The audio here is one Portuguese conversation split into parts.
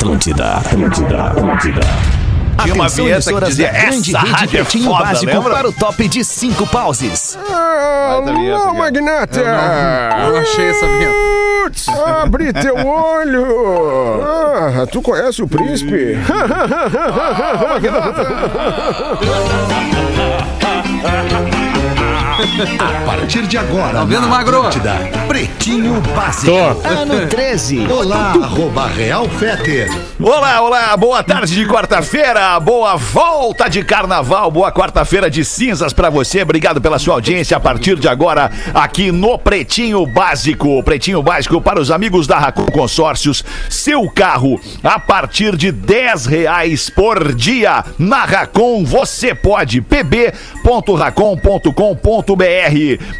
Atlântida, Atlântida, Atlântida. Tinha uma Atenção, vinheta que dizia, da grande "Essa rede rádio é foda", Básico lembra? para o top de cinco pauses. Alô, magnata! Eu não achei essa vinheta. Putz, abre teu olho! Ah, tu conhece o príncipe? A partir de agora, Tá vendo, Magro? Atlântida, Pretinho Básico. Tô. Ano 13. Olá, arroba Real Feter. Olá, olá, boa tarde de quarta-feira, boa volta de carnaval, boa quarta-feira de cinzas pra você. Obrigado pela sua audiência a partir de agora aqui no Pretinho Básico. Pretinho Básico para os amigos da Racon Consórcios. Seu carro a partir de 10 reais por dia. Na Racon você pode. pb.racon.com.br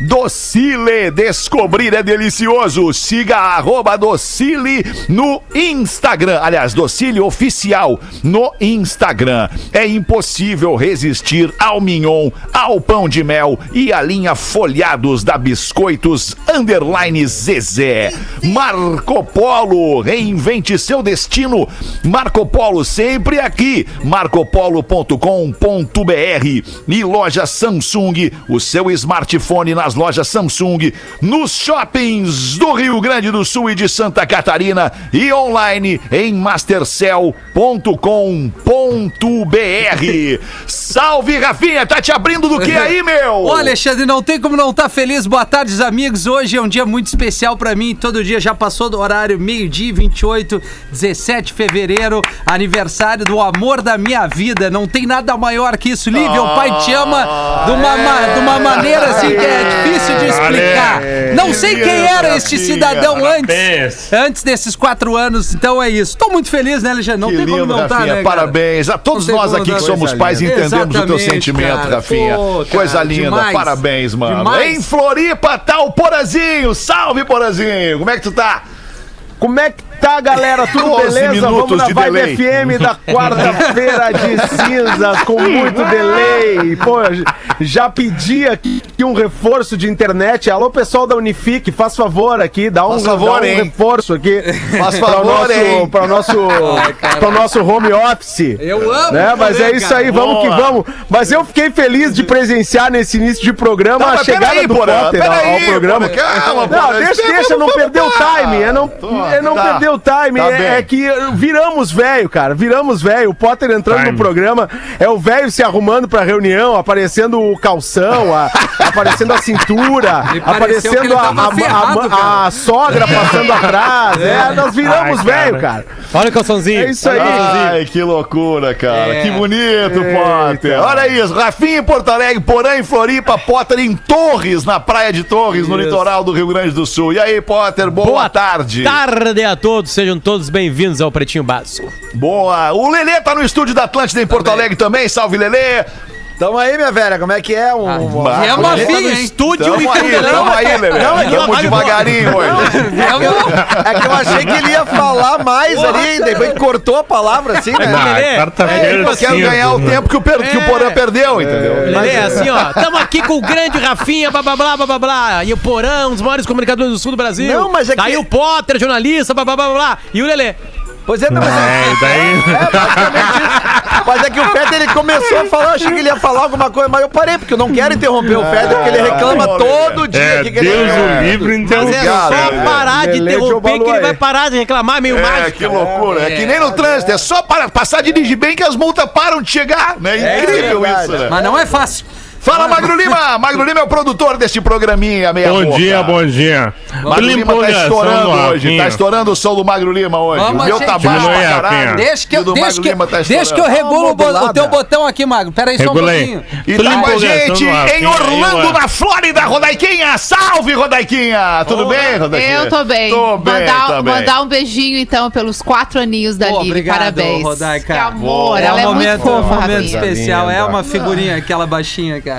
Docile, descobrir é delicioso. Siga arroba Docile no Instagram. Aliás, Docile Oficial no Instagram. É impossível resistir ao mignon, ao pão de mel e à linha folhados da Biscoitos Underline Zezé. Marco Polo, reinvente seu destino. Marco Polo sempre aqui. marcopolo.com.br e loja Samsung, o seu smartphone nas lojas Samsung, nos shoppings do Rio Grande do Sul e de Santa Catarina e online em mastercell.com.br. Salve, Rafinha, tá te abrindo do que aí, meu? Ô, Alexandre, não tem como não estar feliz. Boa tarde, amigos. Hoje é um dia muito especial pra mim. Todo dia já passou do horário meio-dia, 28, 17 de fevereiro, aniversário do amor da minha vida. Não tem nada maior que isso. Lívia, o pai te ama de uma, ma- de uma maneira assim que é difícil de explicar. Não sei quem era este cidadão antes, antes desses quatro anos. Então é isso. Tô muito feliz, né, Alexandre? Não Que tem como lindo, não tá, Rafinha. né? Parabéns. A todos nós como aqui que somos Coisa pais entendemos o teu sentimento, cara. Rafinha. Pô, cara, Coisa linda. demais. Parabéns, mano. Demais. Em Floripa tá o Porazinho. Salve, Porazinho. Como é que tu tá? Como é que tá, galera? Tudo 12 beleza? Vamos na de Vibe delay. FM da quarta-feira de cinzas, com muito delay. Pô, já pedi aqui um reforço de internet. Alô, pessoal da Unifique, faz favor aqui, dá um, favor, dá um hein? reforço aqui. Faz para o favor, para o nosso, Ai, cara. para o nosso home office. Eu amo Né? Mas poder, é isso cara. aí, vamos Boa. que vamos. Mas eu fiquei feliz de presenciar nesse início de programa Não, a chegada peraí, do Potter ao, ao programa. Porã, calma, não, Porã, deixa, deixa, não perder o time. É não, Tô, é não tá. perder o time. Tá é, é que viramos velho, cara. Viramos velho. O Potter entrando Time. no programa é o velho se arrumando pra reunião, aparecendo o calção, a- aparecendo a cintura, aparecendo a, a- ferrado, a- sogra passando atrás. É, nós viramos velho, cara. Olha o calçãozinho. É isso aí. Ai, que loucura, cara. É. Que bonito, Eita. Potter. Olha isso. Rafinha em Porto Alegre, Porã em Floripa, Potter em Torres, na praia de Torres, no Isso. litoral do Rio Grande do Sul. E aí, Potter, boa, tarde. tarde a todos, sejam todos bem-vindos ao Pretinho Básico. Boa. O Lelê tá no estúdio da Atlântida em Porto Alegre também. Salve, Lelê. Tamo aí, minha velha, como é que é? Um, um- Bah, Viemos como a é fim, hein? Estúdio Tamo e aí, tamo aí, Lelê. Não, é que Tamo eu- devagarinho hoje. é que eu achei que ele ia falar mais ali, de repente cortou a palavra assim, né? Ah, Lelê, quarta-feira. Eu quero ganhar o tempo que o, per- que o Porã perdeu, entendeu? Lelê, assim, ó, tamo aqui com o grande Rafinha, blá blá blá blá blá blá. E o Porão, um dos maiores comunicadores do sul do Brasil. Não, mas é que- aí o Potter, jornalista, blá blá blá blá, blá. E o Lelê. Pois é, não, mas, É, e daí. é basicamente isso. Mas é que o Feder ele começou a falar, eu achei que ele ia falar alguma coisa, mas eu parei, porque eu não quero interromper o Feder, porque ele reclama Não, todo dia. É, que que ele- Deus o livre, então. Mas é só Lelê. parar de interromper que ele vai parar de reclamar, meio É, mágico. que loucura. É. que nem no trânsito, é só para passar de dirigir bem que as multas param de chegar. Né? É incrível isso, né? Mas não é fácil. Fala, Magro Lima! Magro Lima é o produtor deste programinha, meia Bom boca. dia, bom dia. Magro Lima tá estourando do hoje, tá estourando o som do Magro Lima hoje. Vamos, o meu tá baixo pra caralho. Deixa que o eu, do deixa Magro que, Lima tá deixa que eu regulo o, bo- o teu botão aqui, Mago. Pera aí só um pouquinho. E tá com a gente em Orlando, na Flórida, Rodaiquinha! Salve, Rodaiquinha! Tudo bem, Rodaiquinha? Eu tô bem. Tô bem mandar, também. mandar um beijinho, então, pelos quatro aninhos da Lili. obrigado, Parabéns. Rodai, Que amor. É Ela um é momento, muito fofa, um momento especial. É uma figurinha, aquela baixinha, cara.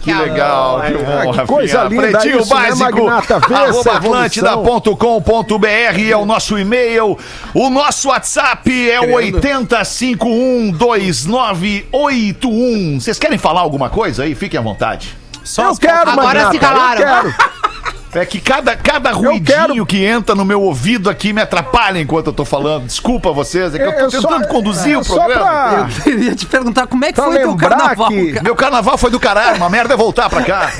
Que legal, que bom, que Rafinha. coisa linda Pretinho isso, né, básico, essa arroba atlântida.com.br é o nosso e-mail. O nosso WhatsApp é o 80512981. Vocês querem falar alguma coisa aí? Fiquem à vontade. Só Eu quero, Agora Magnata, se calaram. Eu quero. É que cada, cada ruidinho quero- que entra no meu ouvido aqui me atrapalha enquanto eu tô falando. Desculpa vocês, é que eu tô É só- tentando conduzir é o só programa. pra- Eu queria te perguntar como é que Pra foi teu lembrar carnaval, que- cara? Meu carnaval foi do caralho, uma merda é voltar pra cá.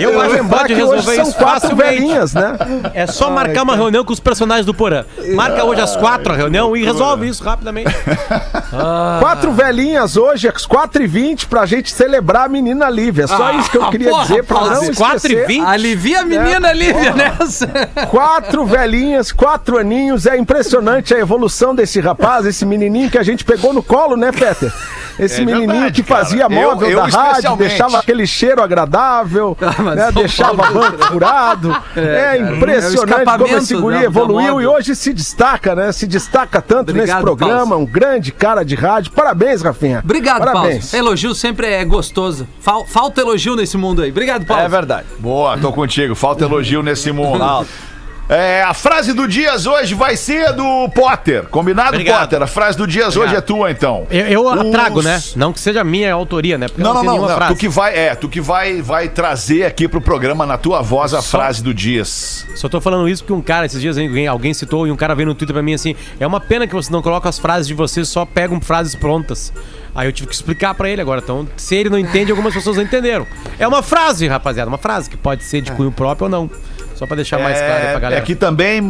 Eu acho que Lembrar pode que hoje resolver são isso quatro velhinhas, né? É só marcar uma reunião com os personagens do Porã. Marca hoje às quatro a reunião e resolve isso rapidamente. Quatro velhinhas hoje, às 4h20, pra gente celebrar a menina Lívia. Só isso que eu queria porra, dizer pra não esquecer. 4h20? Alivia a menina, Lívia, nessa. Quatro velhinhas, quatro aninhos. É impressionante a evolução desse rapaz, esse menininho que a gente pegou no colo, né, Peter? Esse É menininho verdade, que fazia cara. Móvel eu da rádio, deixava aquele cheiro agradável, Ah, né, deixava Paulo- banco furado. É, É o impressionante como escapamento esse guri evoluiu e hoje se destaca, né? Se destaca tanto nesse Obrigado, programa, Paulo. um grande cara de rádio. Parabéns, Rafinha. Obrigado, Parabéns. Paulo. Elogio sempre é gostoso. Fal- falta elogio nesse mundo aí. Obrigado, Paulo. É verdade. Boa, tô contigo. Falta elogio nesse mundo. É, a frase do Dias hoje vai ser do Potter. Combinado, Obrigado. Potter? A frase do Dias hoje é tua, então. Eu, eu a Os- trago, né? Não que seja minha autoria, né? Porque Não, não, não, não. frase. Tu que vai, é, tu que vai, vai trazer aqui pro programa na tua voz a frase do Dias. Só tô falando isso porque um cara, esses dias alguém, alguém citou e um cara veio no Twitter pra mim assim: é uma pena que você não coloca as frases de vocês, só pegam frases prontas. Aí eu tive que explicar pra ele agora. Então, se ele não entende, algumas pessoas não entenderam. É uma frase, rapaziada, uma frase que pode ser de cunho próprio ou não. Só pra deixar mais claro aí pra É, galera. é que também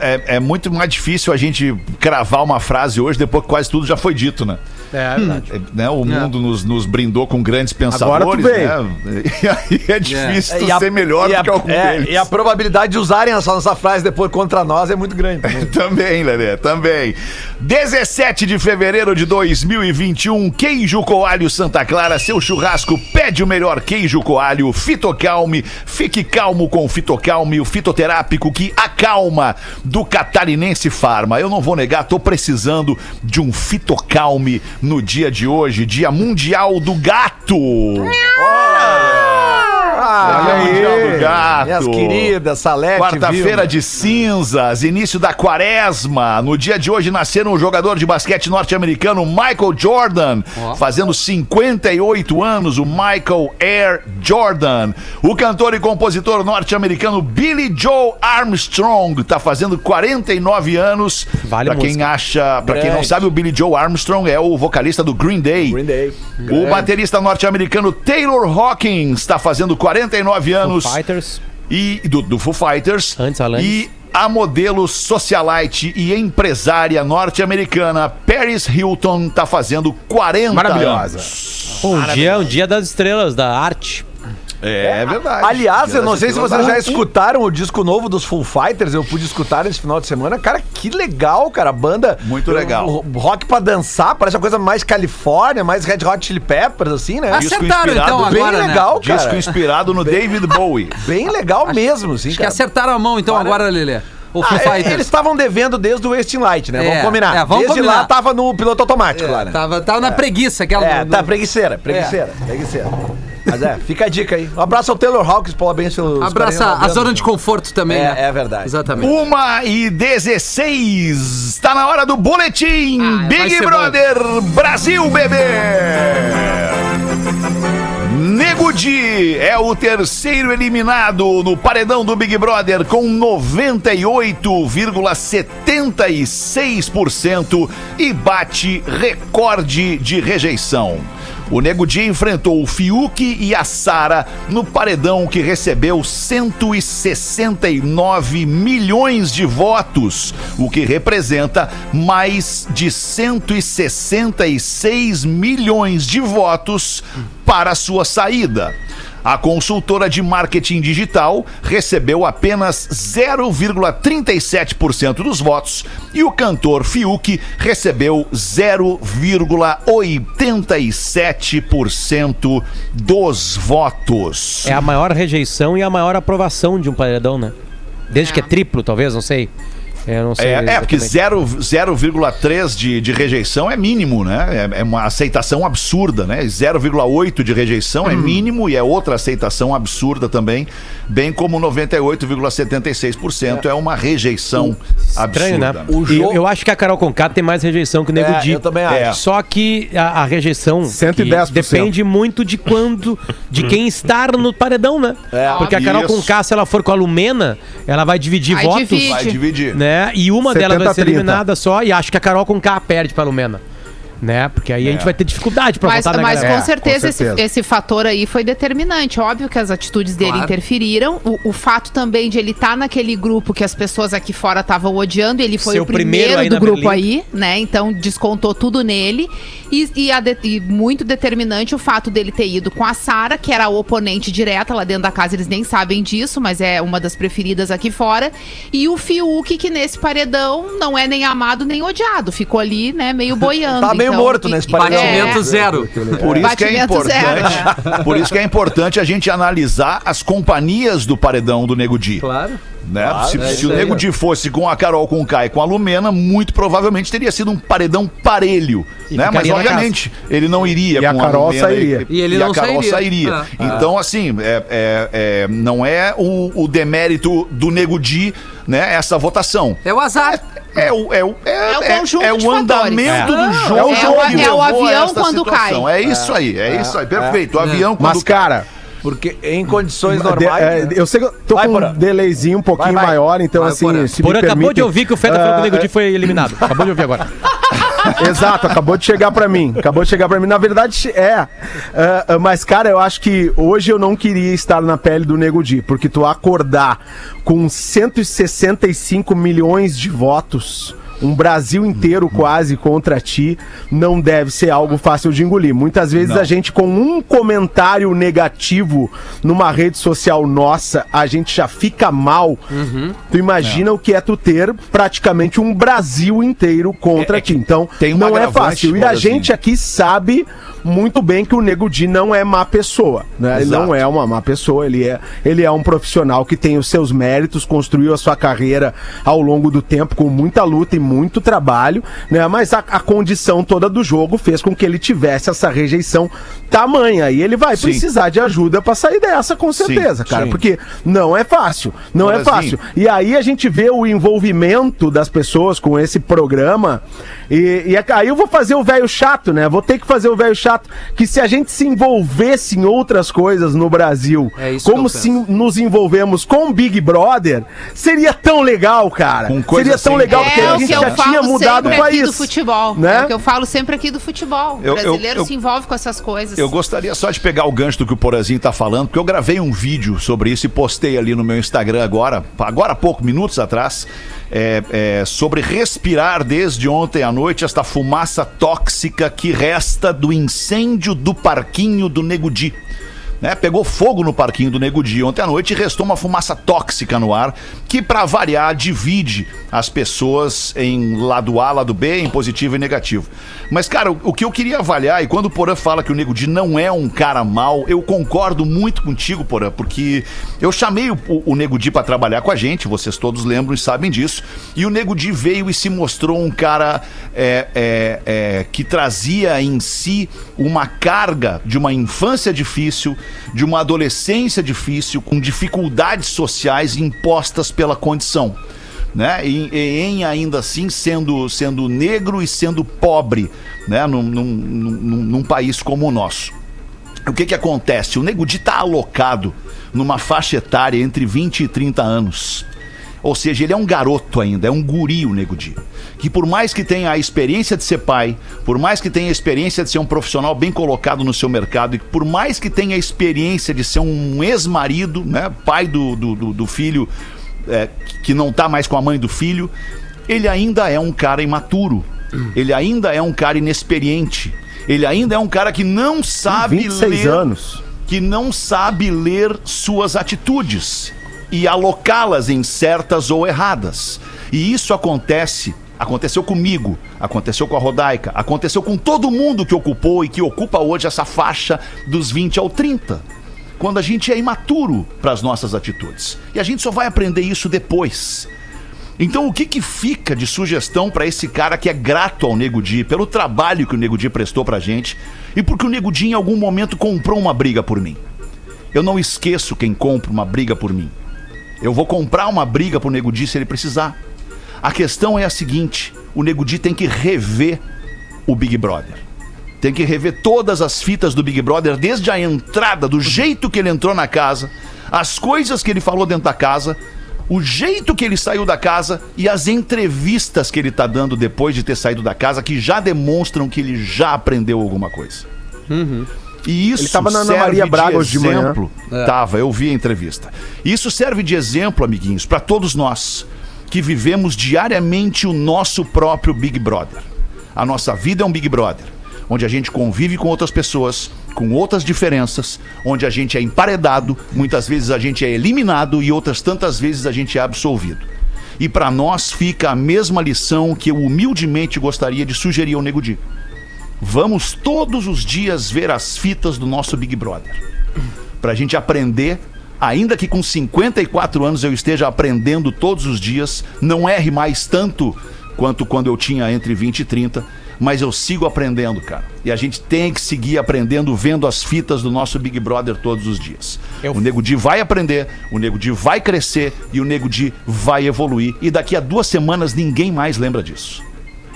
é, é- é muito mais difícil a gente cravar uma frase hoje depois que quase tudo já foi dito, né? É, é verdade. É, né, o mundo nos, nos brindou com grandes pensadores, Agora tu veio. né? E aí é difícil tu E a- ser melhor do a- que algum é, deles. E a probabilidade de usarem essa nossa frase depois contra nós é muito grande. também. Também, Lelê, também. 17 de fevereiro de 2021, Queijo Coalho Santa Clara, seu churrasco pede o melhor queijo coalho, Fitocalme, fique calmo com o Fitocalme, o fitoterápico que acalma do Catarinense Farma. Eu não vou negar, tô precisando de um Fitocalme no dia de hoje, Dia Mundial do Gato. Ah, Mundial do Gato. Minhas queridas, Salete, Quarta-feira de cinzas, início da quaresma. No dia de hoje nasceram o jogador de basquete norte-americano Michael Jordan, fazendo 58 anos, o Michael Air Jordan. O cantor e compositor norte-americano Billy Joe Armstrong tá fazendo 49 anos. Vale pra quem acha, para quem não sabe, o Billy Joe Armstrong é o vocalista do Green Day. Green Day. O baterista norte-americano Taylor Hawkins está fazendo 49 anos. Fighters. E do, do Foo Fighters. Antes, Alanis. E a modelo socialite e empresária norte-americana Paris Hilton tá fazendo 40 Maravilhosa. anos. Um dia, um dia das estrelas da arte. É, verdade. Aliás, eu não sei se vocês já escutaram o disco novo dos Full Fighters, eu pude escutar nesse final de semana. Cara, que legal, cara. A banda. Muito legal. o- o Rock pra dançar, parece uma coisa mais Califórnia, mais Red Hot Chili Peppers, assim, né? Disco Acertaram inspirado- então Bem agora, né? legal, Disco cara. inspirado no David Bowie. Bem legal mesmo, assim, Acho que cara. acertaram a mão então agora, Lelê. O Ah, Foo é, Fighters. eles estavam devendo desde o Wasting Light, né? É, vamos combinar. é, vamos desde combinar. lá tava no piloto automático lá, né? Tava, tava na preguiça aquela É, do- tá do- preguiceira, preguiceira, preguiceira. Mas é, fica a dica aí. Um abraço ao Taylor Hawkins, parabéns pelos Abraça 49 a zona de conforto também, É, né? é verdade. Exatamente. Uma e 16. Está na hora do boletim Ah, Big Brother Brasil, bebê. Nego Di é o terceiro eliminado no paredão do Big Brother com 98,76% e bate recorde de rejeição. O Nego Di enfrentou o Fiuk e a Sara no paredão que recebeu 169 milhões de votos, o que representa mais de 166 milhões de votos para sua saída. A consultora de marketing digital recebeu apenas 0,37% dos votos e o cantor Fiuk recebeu 0,87% dos votos. É a maior rejeição e a maior aprovação de um paredão, né? Desde que é triplo, talvez, não sei. É, não sei. É, é, porque exatamente. 0 0,3 de, de rejeição é mínimo, né? É, é uma aceitação absurda, né? 0,8 de rejeição é Hum. mínimo e é outra aceitação absurda também, bem como 98,76% é. uma rejeição Estranho, né? absurda. E Eu, eu acho que a Carol Conká tem mais rejeição que o Nego É, Di. eu também acho. É. Só que a, a rejeição 110%. que depende muito de quando, de quem estar no paredão, né? É. Porque a Carol Isso. Conká, se ela for com a Lumena, ela vai dividir Aí votos. divide. Vai dividir. Né? E uma delas vai ser 70-30. eliminada só, e acho que a Carol Conká perde pra Lumena. Né? Porque aí a gente vai ter dificuldade pra Mas, votar na mas galera. com certeza, com esse, certeza. esse fator aí foi determinante. Óbvio que as atitudes dele Claro. interferiram. O, o fato também de ele estar naquele grupo que as pessoas aqui fora estavam odiando, ele foi Ser o primeiro primeiro, do grupo Berlim. aí, né? Então descontou tudo nele. E, e a de- e muito determinante o fato dele ter ido com a Sara, que era a oponente direta lá dentro da casa, eles nem sabem disso, mas é uma das preferidas aqui fora. E o Fiuk, que nesse paredão não é nem amado nem odiado. Ficou ali, né, meio boiando. Tá meio morto e- nesse e- paredão. Batimento É. zero. Por isso que é importante. Por isso que é importante a gente analisar as companhias do paredão do Nego Di. Claro. Né? se é se o Nego né? Di fosse com a Carol com o Kai com a Lumena, muito provavelmente teria sido um paredão parelho. E Né? Mas obviamente ele não iria E a com Carol Lumena sairia. E ele a não Carol sairia. sairia. Então, assim, é, é- é- não é o, o demérito do Nego Di, né? Essa votação. É o azar. É o, é o, é, É o é- conjunto é o de fatores. andamento É. do jogo. É o jogo. levou É o avião quando situação. cai. É isso aí, é, isso aí. Perfeito. O avião quando Mas, cara, Porque em condições de- normais. é, né? eu sei que eu tô Vai, com um delayzinho um pouquinho Vai, vai. maior, então Vai, assim, Porã. se Porã me acabou de permitem, ouvir que o Feta falou que o Nego ah, Di foi eliminado. Acabou de ouvir agora. Exato, acabou de chegar pra mim. Acabou de chegar pra mim. Na verdade, é. Ah, mas, cara, eu acho que hoje eu não queria estar na pele do Nego Di, porque tu acordar com 165 milhões de votos. Um Brasil inteiro quase contra ti não deve ser algo fácil de engolir. Muitas vezes a gente, com um comentário negativo numa rede social nossa, a gente já fica mal. Tu imagina o que é tu ter praticamente um Brasil inteiro contra É- é ti. Então, tem não é fácil. E a gente aqui sabe muito bem que o Nego Di não é má pessoa. Né? Ele não é uma má pessoa, ele é, ele é um profissional que tem os seus méritos, construiu a sua carreira ao longo do tempo com muita luta e muito trabalho, né? Mas a, a condição toda do jogo fez com que ele tivesse essa rejeição tamanha. E ele vai Sim. precisar de ajuda pra sair dessa, com certeza, cara. sim. Porque não é fácil. Não é fácil. E aí a gente vê o envolvimento das pessoas com esse programa. E, e aí eu vou fazer o velho chato, né? Vou ter que fazer o velho chato. Que se a gente se envolvesse em outras coisas no Brasil, É como se nos envolvemos com o Big Brother, seria tão legal, cara. Seria tão sem legal É porque É a gente eu já falo tinha mudado o país. do futebol. né? É o que eu falo sempre aqui do futebol. Eu- o eu- brasileiro eu- se envolve com essas coisas. Eu gostaria só de pegar o gancho do que o Porazinho tá falando, porque eu gravei um vídeo sobre isso e postei ali no meu Instagram agora, agora há pouco, minutos atrás, é, é, sobre respirar desde ontem à noite esta fumaça tóxica que resta do incêndio do parquinho do Nego Di. Né, pegou fogo no parquinho do Nego Di ontem à noite e restou uma fumaça tóxica no ar que, pra variar, divide as pessoas em lado A, lado B, em positivo e negativo. Mas, cara, o, que eu queria avaliar, e quando o Porã fala que o Nego Di não é um cara mau, eu concordo muito contigo, Porã, porque eu chamei o, o, Nego Di pra trabalhar com a gente, vocês todos lembram e sabem disso, e o Nego Di veio e se mostrou um cara é, é, é, que trazia em si uma carga de uma infância difícil, de uma adolescência difícil, com dificuldades sociais impostas pela condição. Né? E, em ainda assim sendo, sendo negro e sendo pobre né? num, num, num, num país como o nosso. O que que acontece? O Nego Di tá alocado numa faixa etária entre 20 e 30 anos. Ou seja, ele é um garoto ainda, é um guri o Nego Di. Que por mais que tenha a experiência de ser pai, por mais que tenha a experiência de ser um profissional bem colocado no seu mercado, e por mais que tenha a experiência de ser um ex-marido, né, pai do, do, do- do filho é, que não tá mais com a mãe do filho, ele ainda é um cara imaturo. Ele ainda é um cara inexperiente. Ele ainda é um cara que não sabe 26 ler anos. que não sabe ler suas atitudes e alocá-las em certas ou erradas. E isso acontece, aconteceu comigo, aconteceu com a Rodaica, aconteceu com todo mundo que ocupou e que ocupa hoje essa faixa dos 20 ao 30. Quando a gente é imaturo para as nossas atitudes. E a gente só vai aprender isso depois. Então o que que fica de sugestão pra esse cara que é grato ao Nego Di pelo trabalho que o Nego Di prestou pra gente e porque o Nego Di em algum momento comprou uma briga por mim? Eu não esqueço quem compra uma briga por mim. Eu vou comprar uma briga pro Nego Di se ele precisar. A questão é a seguinte: o Nego Di tem que rever o Big Brother. Tem que rever todas as fitas do Big Brother, desde a entrada, do jeito que ele entrou na casa, as coisas que ele falou dentro da casa, o jeito que ele saiu da casa e as entrevistas que ele tá dando depois de ter saído da casa, que já demonstram que ele já aprendeu alguma coisa. E isso Ele tava na Ana serve Maria Braga hoje de manhã. exemplo. Tava, eu vi a entrevista. Isso serve de exemplo, amiguinhos, para todos nós que vivemos diariamente o nosso próprio Big Brother. A nossa vida é um Big Brother, onde a gente convive com outras pessoas, com outras diferenças, onde a gente é emparedado, muitas vezes a gente é eliminado e outras tantas vezes a gente é absolvido. E para nós fica a mesma lição que eu humildemente gostaria de sugerir ao Nego Di. Vamos todos os dias ver as fitas do nosso Big Brother. Pra gente aprender, ainda que com 54 anos eu esteja aprendendo todos os dias, não erre mais tanto quanto quando eu tinha entre 20 e 30, mas eu sigo aprendendo, cara. E a gente tem que seguir aprendendo vendo as fitas do nosso Big Brother todos os dias. Eu- O Nego Di vai aprender, o Nego Di vai crescer e o Nego Di vai evoluir. E daqui a duas semanas ninguém mais lembra disso.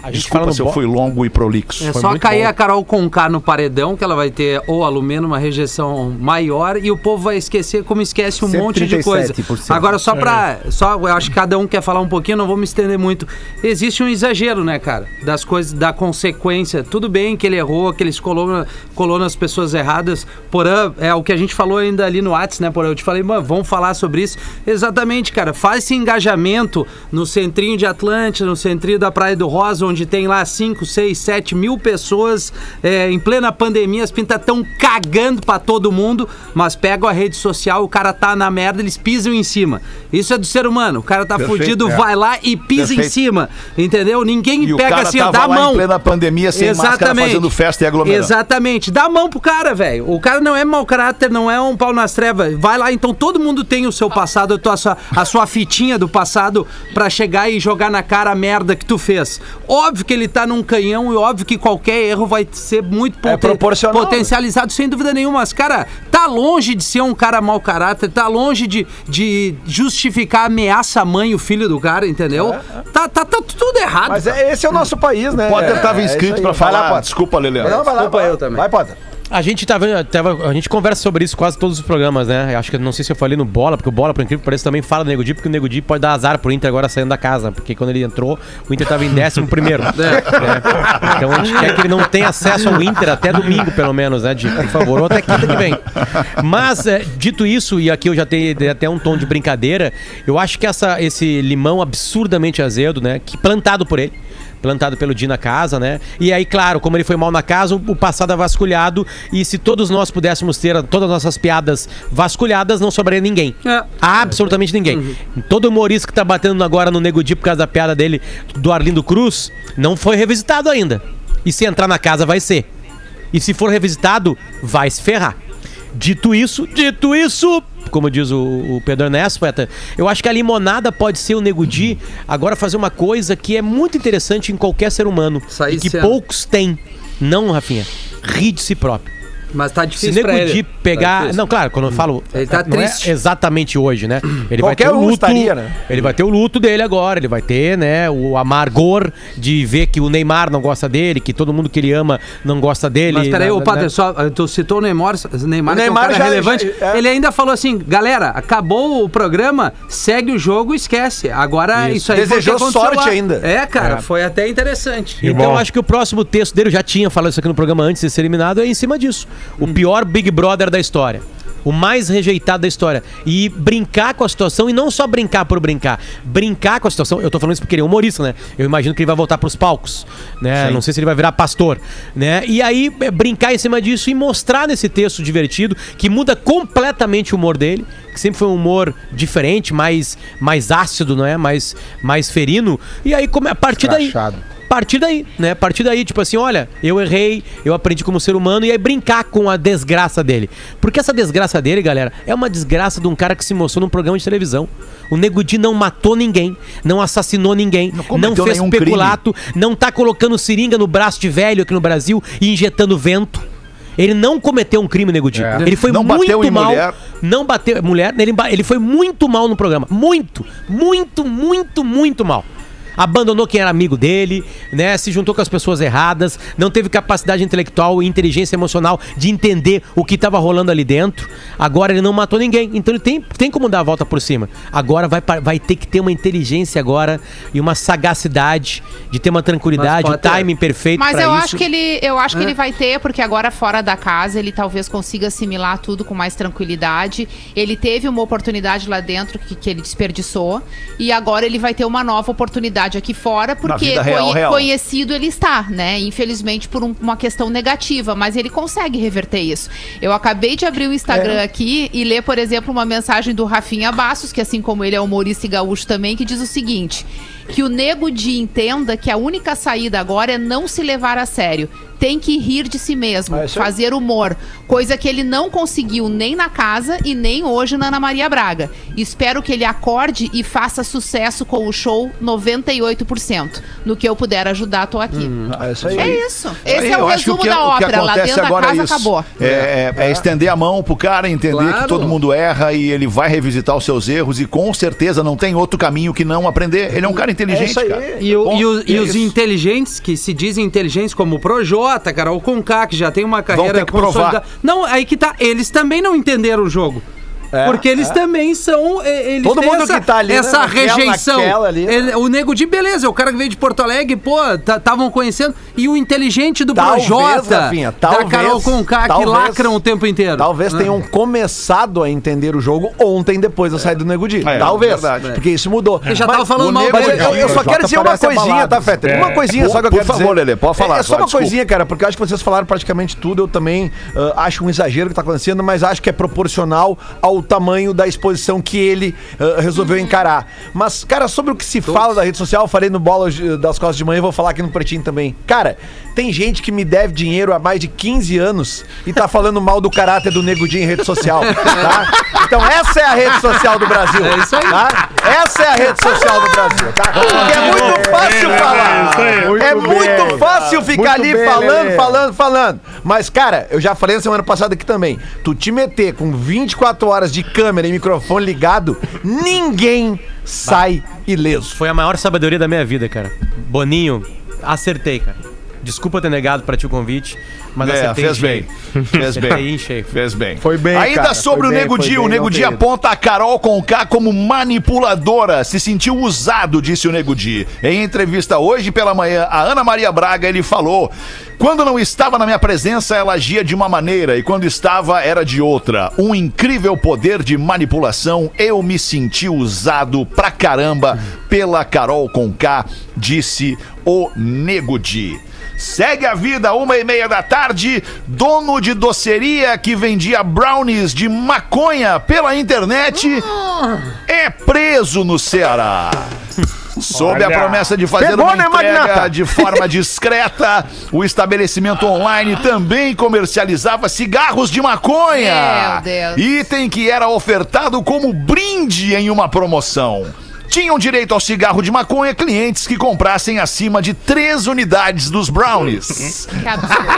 A gente Desculpa fala no se eu bo- fui longo e prolixo. É Foi só cair bom. a Carol Conká no paredão, que ela vai ter ou alumínio, uma rejeição maior, e o povo vai esquecer como esquece um monte de coisa. 137%. Agora, só pra. Só, eu acho que cada um quer falar um pouquinho, não vou me estender muito. Existe um exagero, né, cara? Das coisas, da consequência. Tudo bem que ele errou, que ele se colou, na- colou nas pessoas erradas. Porã, é o que a gente falou ainda ali no Whats, né, Porã? Eu te falei, mano, vamos falar sobre isso. Exatamente, cara. Faz esse engajamento no centrinho de Atlântida, no centrinho da Praia do Rosa, onde tem lá 5, 6, 7 mil pessoas é, em plena pandemia. As pintas estão cagando pra todo mundo, mas pegam a rede social, o cara tá na merda, eles pisam em cima. Isso é do ser humano. O cara tá fudido, vai lá e pisa em Perfeito. cima. Entendeu? Ninguém E pega assim, dá a mão. em plena pandemia, sem máscara, fazendo festa e aglomerando. Exatamente. Dá a mão pro cara, velho. O cara não é mau caráter, não é um pau nas trevas. Vai lá, então todo mundo tem o seu passado, a, sua- a sua fitinha do passado pra chegar e jogar na cara a merda que tu fez. Óbvio que ele tá num canhão e óbvio que qualquer erro vai ser muito É poten- proporcional, potencializado, sem dúvida nenhuma. Mas, cara, tá longe de ser um cara mau caráter, tá longe de, de justificar a ameaça à mãe e o filho do cara, entendeu? Tá, tá, tá tudo errado. Mas cara. é, esse é o nosso país, né? Potter É, tava é inscrito aí. pra falar. lá, Potter. Desculpa, Lilian. Não, vai lá, Desculpa vai lá. eu também. Vai, Potter. A gente tá vendo, tava- a gente conversa sobre isso quase todos os programas, né? Eu acho que não sei se eu falei no Bola, porque o Bola, por incrível que pareça, também fala do Nego Di, porque o Nego Di pode dar azar pro Inter agora saindo da casa, porque quando ele entrou, o Inter tava em décimo primeiro. né? Então a gente quer que ele não tenha acesso ao Inter até domingo, pelo menos, né, Di? Por favor, ou até quinta que vem. Mas, é, dito isso, e aqui eu já tenho até um tom de brincadeira, eu acho que essa, esse limão absurdamente azedo, né, que plantado por ele, plantado pelo Di na casa, né? E aí, claro, como ele foi mal na casa, o, passado é vasculhado. E se todos nós pudéssemos ter todas as nossas piadas vasculhadas, não sobraria ninguém. É. Absolutamente ninguém. Todo humorista que tá batendo agora no Nego Di por causa da piada dele do Arlindo Cruz, não foi revisitado ainda. E se entrar na casa, vai ser. E se for revisitado, vai se ferrar. Dito isso, dito isso, como diz o, o Pedro Ernesto, poeta, eu acho que a limonada pode ser o Nego Di agora fazer uma coisa que é muito interessante em qualquer ser humano e que poucos têm. Não, Rafinha. Rir de si próprio. Mas tá Se difícil Nego pra ele. Tá pegar. difícil. não, claro, quando eu falo. Ele tá não é triste. exatamente hoje, né? Ele Qualquer vai ter o um luto. estaria, né? Ele vai ter o luto dele agora. Ele vai ter, né? O amargor de ver que o Neymar não gosta dele, que todo mundo que ele ama não gosta dele. Mas peraí, né, ô Padre, né? só, tu citou o Neymar, o Neymar, O que é um Neymar cara já- relevante. já- é. Ele ainda falou assim, galera, acabou o programa, segue o jogo e esquece. Agora isso, Isso. aí foi o que Desejou sorte lá. ainda. É, cara, É. foi até interessante. Então acho que o próximo texto dele, eu já tinha falado isso aqui no programa antes de ser eliminado, é em cima disso. O pior Big Brother da história. O mais rejeitado da história. E brincar com a situação, e não só brincar por brincar. Brincar com a situação. Eu tô falando isso porque ele é humorista, né? Eu imagino que ele vai voltar pros palcos. Né? Não sei se ele vai virar pastor. Né? E aí, é, brincar em cima disso e mostrar nesse texto divertido, que muda completamente o humor dele, que sempre foi um humor diferente, mais, mais ácido, não é? Mais, mais ferino. E aí, como, a partir daí. Partir daí, né? Partir daí, tipo assim, olha, eu errei, eu aprendi como ser humano e aí brincar com a desgraça dele. Porque essa desgraça dele, galera, é uma desgraça de um cara que se mostrou num programa de televisão. O Nego Di não matou ninguém, não assassinou ninguém, não, cometeu fez peculato, não tá colocando seringa no braço de velho aqui no Brasil e injetando vento. Ele não cometeu um crime, Nego Di. Ele foi Não muito mal. mulher. Não bateu mulher, ele, ele foi muito mal no programa. Muito, muito, muito, muito mal. Abandonou quem era amigo dele, né? Se juntou com as pessoas erradas, não teve capacidade intelectual e inteligência emocional de entender o que estava rolando ali dentro. Agora ele não matou ninguém, então ele tem, tem como dar a volta por cima. Agora vai, vai ter que ter uma inteligência agora e uma sagacidade de ter uma tranquilidade, o ter. timing perfeito Mas eu isso. acho que ele, eu acho que ele vai ter, porque agora fora da casa ele talvez consiga assimilar tudo com mais tranquilidade. Ele teve uma oportunidade lá dentro que, que ele desperdiçou e agora ele vai ter uma nova oportunidade aqui fora, porque real, conhe- real. conhecido ele está, né? Infelizmente por um- uma questão negativa, mas ele consegue reverter isso. Eu acabei de abrir o Instagram aqui e ler, por exemplo, uma mensagem do Rafinha Bastos, que assim como ele é humorista e gaúcho também, que diz o seguinte: que o nego de entenda que a única saída agora é não se levar a sério. Tem que rir de si mesmo, É fazer humor, coisa que ele não conseguiu nem na casa e nem hoje na Ana Maria Braga. Espero que ele acorde e faça sucesso com o show 98%. No que eu puder ajudar, tô aqui. É isso. É isso. Esse Aí é o resumo que- da o que ópera. Lá acontece dentro da agora casa é isso. acabou. É, é- é estender a mão pro cara, entender Claro. que todo mundo erra e ele vai revisitar os seus erros e com certeza não tem outro caminho que não aprender. Ele é um cara inteligente, isso aí. cara. E, o- e o- e os inteligentes, que se dizem inteligentes, como o Projota, cara, o Conká, que já tem uma carreira consolidada. Não, aí que tá. Eles também não entenderam o jogo. É, Porque eles é. também são. eh, Eles Todo mundo essa, que tá ali, né, Essa naquela- rejeição. naquela ali, né? Ele- o nego de beleza, o cara que veio de Porto Alegre, pô, estavam conhecendo. E o inteligente do Talvez, Projota, Rafinha, da talvez, Carol Conká, que talvez- lacram o tempo inteiro. Talvez Ah. tenham começado a entender o jogo ontem, depois da saída do Nego Di. É, talvez. verdade. Porque isso mudou. Eu já tava falando mal. Mas eu, eu só quero dizer uma coisinha, tá, Fetter? Uma É. coisinha Por- só que eu por quero favor, dizer. Lelê, pode falar, É, é só uma coisinha, cara, porque eu acho que vocês falaram praticamente tudo. Eu também acho um exagero o que tá acontecendo, mas acho que é proporcional ao tamanho da exposição que ele ah, resolveu encarar. Mas, cara, sobre o que se fala da rede social, eu falei no Bola das Costas de Manhã vou falar aqui no Pretinho também. Cara, tem gente que me deve dinheiro há mais de 15 anos e tá falando mal do caráter do Nego Di em rede social, tá? Então essa é a rede social do Brasil. É isso aí. Tá? Essa é a rede social do Brasil, tá? Porque é muito fácil falar. aí. Muito É bem. muito fácil ficar ali falando, falando, falando. Mas, cara, eu já falei na semana passada aqui também. Tu te meter com 24 horas de câmera e microfone ligado, ninguém sai ileso. Foi a maior sabedoria da minha vida, cara. Boninho, acertei, cara. Desculpa ter negado pra ti o convite, mas É, acertei. fez em bem. Fez bem. Fez bem. Foi bem, Ainda cara, sobre o bem, Nego Di, o Nego Di aponta a Carol Conká como manipuladora. Se sentiu usado, disse o Nego Di. Em entrevista hoje pela manhã, a Ana Maria Braga, ele falou: Quando não estava na minha presença, ela agia de uma maneira e quando estava, era de outra. Um incrível poder de manipulação. Eu me senti usado pra caramba pela Carol Conká, disse o Nego Di. Segue a vida, uma e meia da tarde. Dono de doceria que vendia brownies de maconha pela internet é preso no Ceará. Sob a Olha. promessa de fazer Pegou, uma né, entrega Magnata? de forma discreta, o estabelecimento online também comercializava cigarros de maconha. Meu Deus. Item que era ofertado como brinde em uma promoção. Tinham direito ao cigarro de maconha clientes que comprassem acima de três unidades dos brownies. Que absurdo.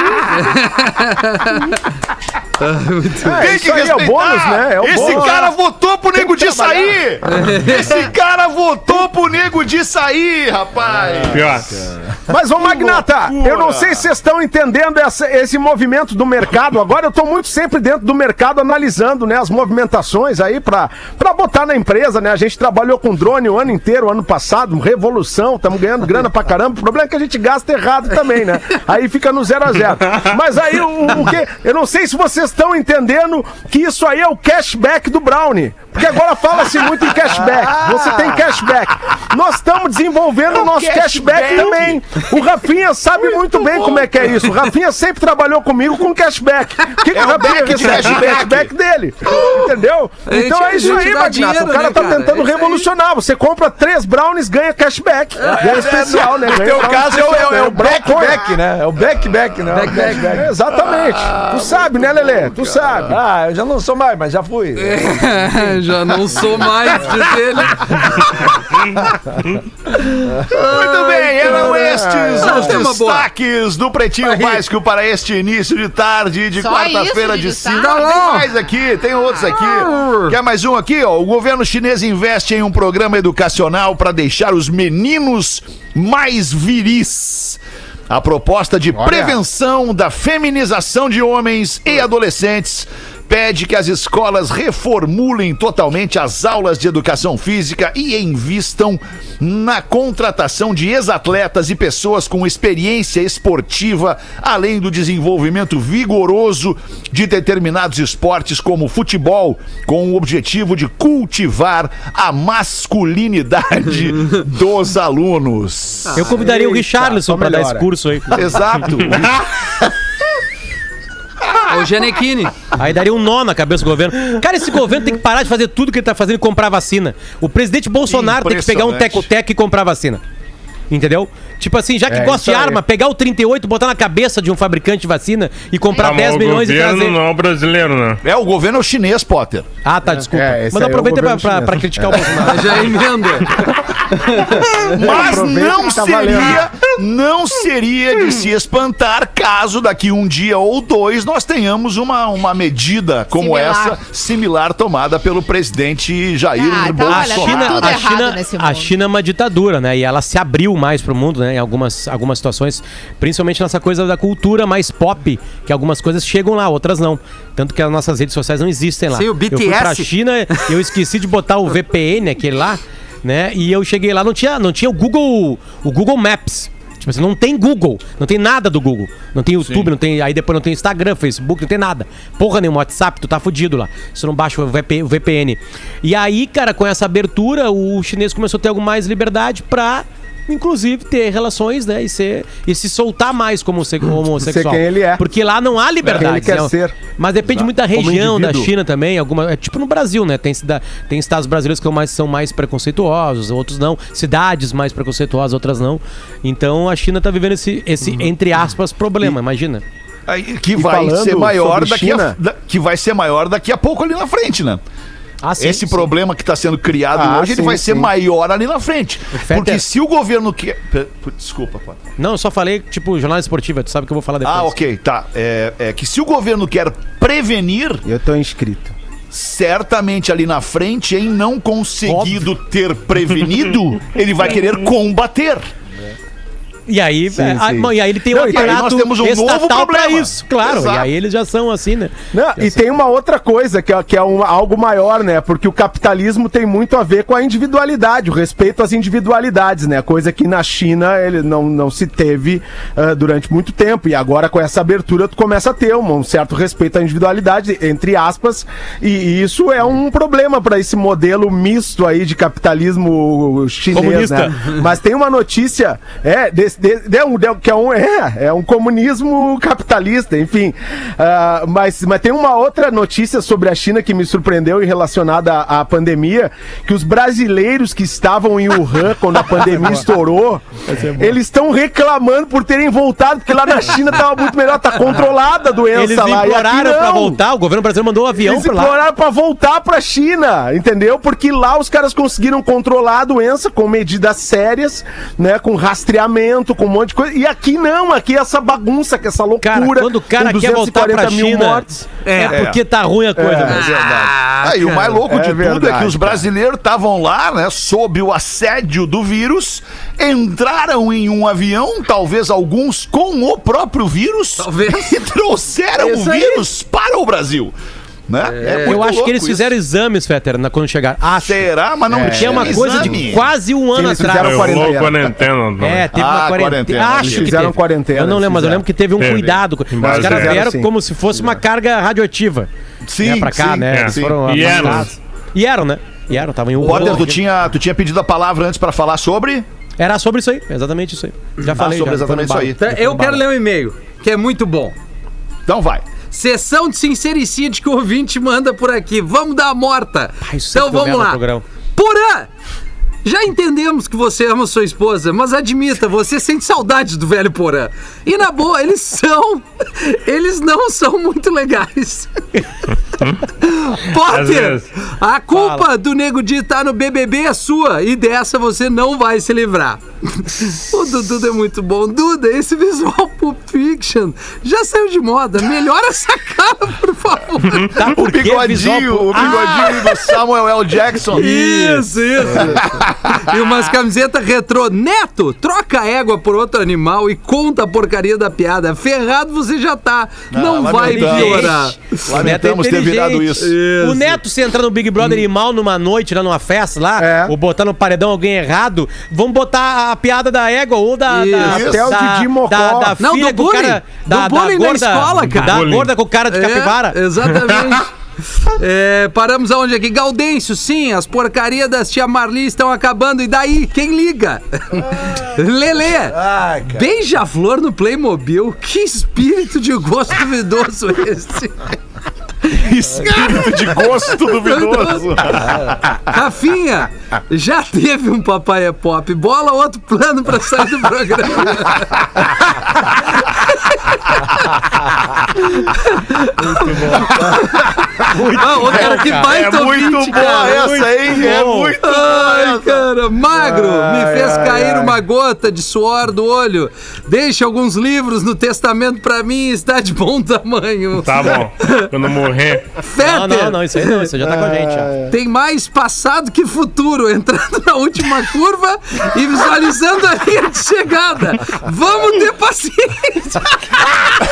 É, Tem isso aí é o bônus, né? É o Esse bônus. cara votou pro nego de sair! Esse cara votou pro nego de sair, rapaz! Pior. Mas, ô Magnata, eu não sei se vocês estão entendendo essa- esse movimento do mercado. Agora eu tô muito sempre dentro do mercado analisando, né, as movimentações aí pra, pra botar na empresa, né? A gente trabalhou com drone o ano inteiro, ano passado, revolução, estamos ganhando grana pra caramba. O problema é que a gente gasta errado também, né? Aí fica no zero a zero. Mas aí o, o que? Eu não sei se vocês estão entendendo que isso aí é o cashback do Brownie. Porque agora fala-se muito em cashback. Você tem cashback. Nós estamos desenvolvendo o nosso cashback, também. O Rafinha sabe muito, bem como é que é isso. O Rafinha sempre trabalhou comigo com cashback. O que, que É o o Rafinha de cashback. cashback dele. Entendeu? A gente- Então é isso aí, Magnata. O cara né, tá cara? tentando É revolucionar. Você compra três brownies, ganha cashback. Ganha especial, né? No teu caso é o, é o- é né? É o back, back, né? Back. É, Exatamente. Tu sabe, né, Lelê? Tu sabe. Ah, eu já não sou mais, mas já fui. Já não sou mais, diz ele. Muito bem, eram estes Ah, os tema boa. destaques do Pretinho Básico para este início de tarde de quarta-feira de de destaque? cinco. Tem mais aqui, tem outros aqui. Quer mais um aqui, ó? O governo chinês investe em um programa educacional para deixar os meninos mais viris. A proposta de prevenção da feminização de homens e adolescentes pede que as escolas reformulem totalmente as aulas de educação física e invistam na contratação de ex-atletas e pessoas com experiência esportiva, além do desenvolvimento vigoroso de determinados esportes como futebol, com o objetivo de cultivar a masculinidade dos alunos. Eu convidaria o Richarlison pra dar esse curso aí. Exato. O Genequini. Aí daria um nó na cabeça do governo. Cara, esse governo tem que parar de fazer tudo que ele tá fazendo e comprar vacina. O presidente Bolsonaro tem que pegar um Impressionante. teco-teco e comprar vacina. Entendeu? Tipo assim, já que É, gosta de aí. arma, pegar o 38, botar na cabeça de um fabricante de vacina e comprar Ah, mas 10 o milhões e governo trazer. não é o brasileiro, né? É, o governo é o chinês, Potter. Ah, tá, desculpa. É, Mas aí é o aproveita pra, governo pra- pra criticar o Bolsonaro. Já emenda. Mas Aproveita não tá valendo. seria, não seria de se espantar caso daqui um dia ou dois nós tenhamos uma, uma medida como Similar. essa, similar tomada pelo presidente Jair Ah, tá, Bolsonaro. olha, A tá China, tudo a, China, a. China é uma ditadura, né? E ela se abriu mais pro mundo, né? Em algumas, algumas situações, principalmente nessa coisa da cultura mais pop, que algumas coisas chegam lá, outras não. Tanto que as nossas redes sociais não existem lá. Sim, o Eu fui BTS. pra China, eu esqueci de botar o VPN, aquele lá, né? E eu cheguei lá, não tinha, não tinha o Google, o Google Maps. Tipo assim, não tem Google, não tem nada do Google. Não tem YouTube, não tem. Aí depois não tem Instagram, Facebook, não tem nada. Porra nenhuma, WhatsApp, tu tá fudido lá. Se não baixa o VP o VPN. E aí, cara, com essa abertura, o chinês começou a ter algo mais liberdade pra. Inclusive, ter relações, né? E, ser, e se soltar mais como se- homossexual. quem ele é. Porque lá não há liberdade. Quem ele quer né? ser. Mas depende muito da região da. China também. Alguma, é tipo no Brasil, né? Tem, cida- tem estados brasileiros que são mais, são mais preconceituosos, outros não. Cidades mais preconceituosas, outras não. Então a China tá vivendo esse, esse Uhum. entre aspas, problema, imagina. Aí, que E vai ser maior daqui a, China- da- que vai ser maior daqui a pouco ali na frente, né? Ah, sim, Esse sim. problema que está sendo criado Ah, hoje, ele sim, vai ser maior ali na frente. Porque se o governo quer. Pe- Desculpa, Potter. Não, eu só falei, tipo, jornal esportivo, tu sabe que eu vou falar depois. Ah, ok, tá. É, é que se o governo quer prevenir, Eu tô inscrito. certamente ali na frente, em não conseguido ter prevenido, ele vai querer combater. E aí, Sim, é, ah, sim. e aí ele tem Não, um temos um estatal problema. isso, claro. Exato. E aí eles já são assim, né? Não, e tem uma outra coisa que é, que é um- algo maior, né? Porque o capitalismo tem muito a ver com a individualidade, o respeito às individualidades, né? Coisa que na China ele não, não se teve ah, durante muito tempo. E agora com essa abertura tu começa a ter um, um certo respeito à individualidade, entre aspas, e, e isso é um problema para esse modelo misto aí de capitalismo chinês, Comunista. né? Mas tem uma notícia, é, desse, de, de um, que é um, é, é um comunismo capitalista, enfim. Ah, mas, mas tem uma outra notícia sobre a China que me surpreendeu e relacionada à, à pandemia, que os brasileiros que estavam em Wuhan quando a pandemia estourou, eles estão reclamando por terem voltado, porque lá na China tava muito melhor, tá controlada a doença Eles lá. e aqui imploraram não. voltar, o governo brasileiro mandou um avião Eles pra lá. imploraram pra voltar pra China, entendeu? Porque lá os caras conseguiram controlar a doença com medidas sérias, né? Com rastreamento, com um monte de coisa. E aqui não, aqui é essa bagunça, que essa loucura. Cara, quando o cara com quer voltar pra 240 mil China, mortes. é, porque tá ruim a coisa. É. velho. Ah, e o mais louco é de tudo é que os brasileiros estavam lá, né, sob o assédio do vírus, entraram em um avião, talvez alguns com o próprio vírus, Talvez. e trouxeram o vírus para o Brasil. Né? É muito Eu acho que eles isso. fizeram exames, Fetter, na- quando chegaram. Acho. Será? Mas não É. Que é uma tinha coisa exame. de quase um ano eles atrás. fizeram Eu quarentena. quarentena. não. É, teve Ah, uma quarentena. Acho Eles que fizeram teve. quarentena, Eu não lembro, mas eu lembro que teve um Teve. cuidado. Os Mas caras fizeram vieram como se fosse uma carga radioativa. Sim, né, pra cá, sim, né? é, Eles foram E era. afastados. E eram, né? E eram, estavam em um. Potter, tu tinha, tu tinha pedido a palavra antes pra falar sobre? Era sobre isso aí, exatamente isso aí. Já falei. sobre já, exatamente isso aí. Tá, Eu quero ler um e-mail, que é muito bom. Então vai. Sessão de sincericídio que o ouvinte manda por aqui. Vamos dar a morta. Ah, isso então vamos lá. Porã! Já entendemos que você ama sua esposa, mas admita, você sente saudades do velho Porã. E na boa, eles são. Eles não são muito legais. Potter, a culpa do Nego Di estar no BBB é sua e dessa você não vai se livrar. O Dudu é muito bom. Duda, esse visual Pulp Fiction já saiu de moda. Melhora essa cara, por favor. Tá, O bigodinho, visual- o bigodinho do Samuel L. Jackson. Isso, isso. E umas camisetas retrô. Neto, troca a égua por outro animal e conta a porcaria da piada. Ferrado você já tá. Não, vai lamentamos. piorar. Lamentamos ter virado isso. O Neto, se entrar no Big Brother e ir mal numa noite, lá numa festa lá, É. ou botar no paredão alguém errado, vamos botar a piada da égua ou da. da Isso. Até o da, Didi Mocó. Da, da Não, filha do o bullying. cara. Do Da, bullying na gorda, escola, cara. Da gorda com o cara de capivara. É, exatamente. É, paramos aonde aqui? Gaudêncio, sim, as porcarias das tia Marli estão acabando. E daí? Quem liga? Cara. beija-flor no Playmobil. Que espírito de gosto duvidoso esse. Espírito de gosto duvidoso. Rafinha, já teve um papai é pop. Bola outro plano pra sair do programa. Ah, o cara que cara. baita É muito ouvinte, boa cara. essa, hein? É bom. muito Ai, cara, magro, me Ai, fez ai, cair ai. uma gota de suor do olho. Deixa alguns livros no testamento pra mim, está de bom tamanho. Tá bom. Quando morrer. Fetter, Não, não, não, isso aí não, isso já tá com a gente. já. tem mais passado que futuro, entrando na última curva e visualizando a linha de chegada. Vamos ter paciência.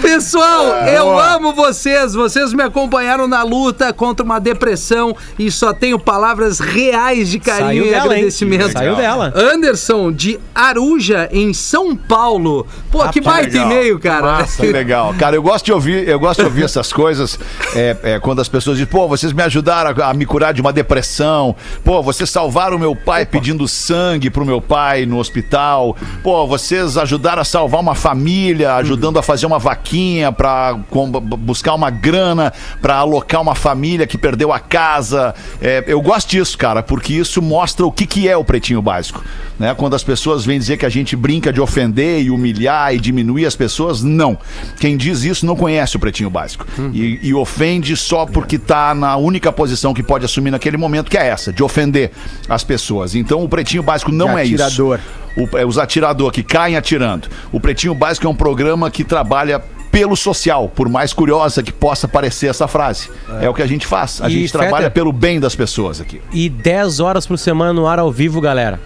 Pessoal, eu amo vocês. Vocês me acompanharam na luta contra uma depressão e só tenho palavras reais de carinho Saiu e dela, hein? agradecimento. Saiu dela. Anderson, de Aruja, em São Paulo. Pô, que baita e-mail, cara. Que legal. Cara, eu gosto de ouvir, eu gosto de ouvir essas coisas é, é, quando as pessoas dizem, pô, vocês me ajudaram a, a me curar de uma depressão. Pô, vocês salvaram o meu pai pedindo sangue pro meu pai no hospital. Pô, vocês ajudaram a salvar uma família, ajudando a fazer uma vaquinha com- buscar uma grana, pra alocar uma família que perdeu a casa. É, eu gosto disso, cara, porque isso mostra o que, que é o pretinho básico. Né? Quando as pessoas vêm dizer que a gente brinca de ofender e humilhar e diminuir as pessoas, não. Quem diz isso não conhece o pretinho básico. E, e ofende só porque tá na única posição que pode assumir naquele momento, que é essa, de ofender as pessoas. Então o pretinho básico não é isso. O, é os atirador que caem atirando. O Pretinho Básico é um programa que trabalha pelo social, por mais curiosa que possa parecer essa frase. É, o que a gente faz. A E, gente trabalha pelo bem das pessoas aqui. E 10 horas por semana no ar ao vivo, galera.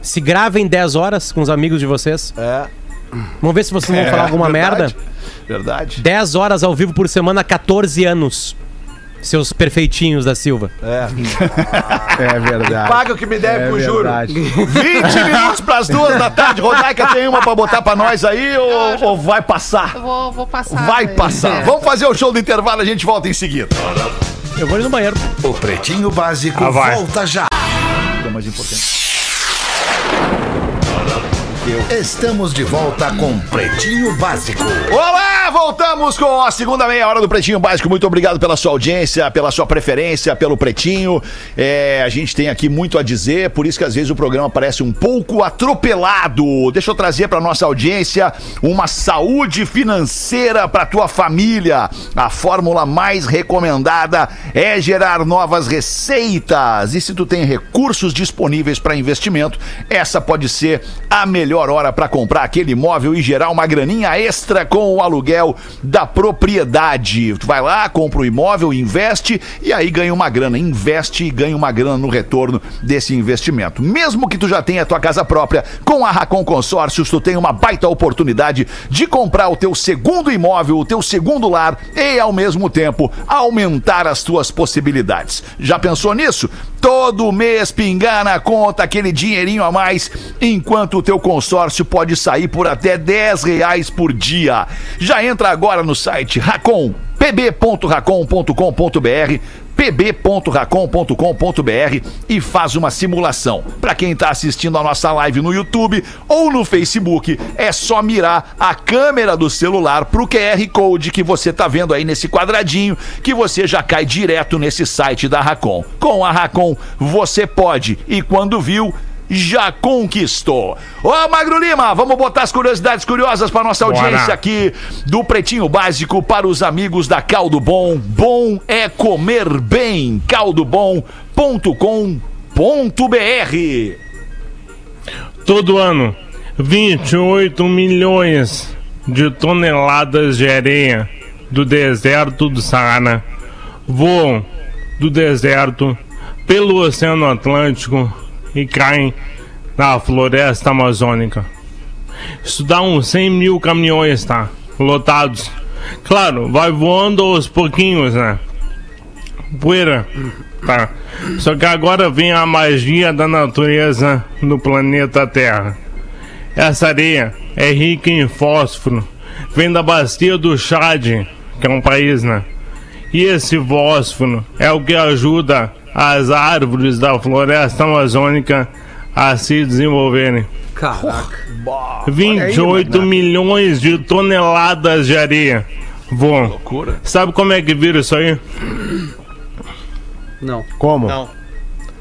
Se gravem 10 horas com os amigos de vocês. É. Vamos ver se vocês vão falar alguma verdade. merda. Verdade. 10 horas ao vivo por semana há 14 anos. Seus perfeitinhos da Silva. É verdade. Paga o que me deve É com juro. verdade. 20 minutos pras duas da tarde. Rodaica, tem uma pra botar pra nós aí ou, ou vai passar? Eu vou, vou passar. Vai aí. passar. É. Vamos fazer o show do intervalo, a gente volta em seguida. Eu vou ali no banheiro. O Pretinho Básico Ah, vai. volta já. É mais importante. Estamos de volta com Pretinho Básico. Olá, voltamos com a segunda meia hora do Pretinho Básico. Muito obrigado pela sua audiência, pela sua preferência, pelo Pretinho. É, a gente tem aqui muito a dizer, por isso que às vezes o programa parece um pouco atropelado. Deixa eu trazer para nossa audiência uma saúde financeira para tua família. A fórmula mais recomendada é gerar novas receitas. E se tu tem recursos disponíveis para investimento, essa pode ser a melhor hora para comprar aquele imóvel e gerar uma graninha extra com o aluguel da propriedade. Tu vai lá, compra o imóvel, investe e aí ganha uma grana. Investe e ganha uma grana no retorno desse investimento. Mesmo que tu já tenha a tua casa própria, com a Racon Consórcios, tu tem uma baita oportunidade de comprar o teu segundo imóvel, o teu segundo lar e, ao mesmo tempo, aumentar as tuas possibilidades. Já pensou nisso? Todo mês pingar na conta aquele dinheirinho a mais, enquanto o teu consórcio pode sair por até 10 reais por dia. Já entra agora no site Racon, pb.racon.com.br pb.racon.com.br e faz uma simulação. Para quem está assistindo a nossa live no YouTube ou no Facebook, é só mirar a câmera do celular pro QR Code que você tá vendo aí nesse quadradinho, que você já cai direto nesse site da Racon. Com a Racon, você pode e quando viu, já conquistou. Ô, Magro Lima, vamos botar as curiosidades curiosas para nossa Bora. audiência aqui do Pretinho Básico para os amigos da Caldo Bom. Bom é comer bem. caldobom.com.br. Todo ano, 28 milhões de toneladas de areia do deserto do Saara voam do deserto pelo Oceano Atlântico e caem na floresta amazônica. Isso dá uns 100 mil caminhões, tá? Lotados. Claro, vai voando aos pouquinhos, né? Poeira. Tá. Só que agora vem a magia da natureza no planeta Terra. Essa areia é rica em fósforo. Vem da bacia do Chad, que é um país, né? E esse fósforo é o que ajuda as árvores da floresta amazônica a se desenvolverem. Caraca. 28 milhões de toneladas de areia. Bom, Loucura. sabe como é que vira isso aí? Não. Como?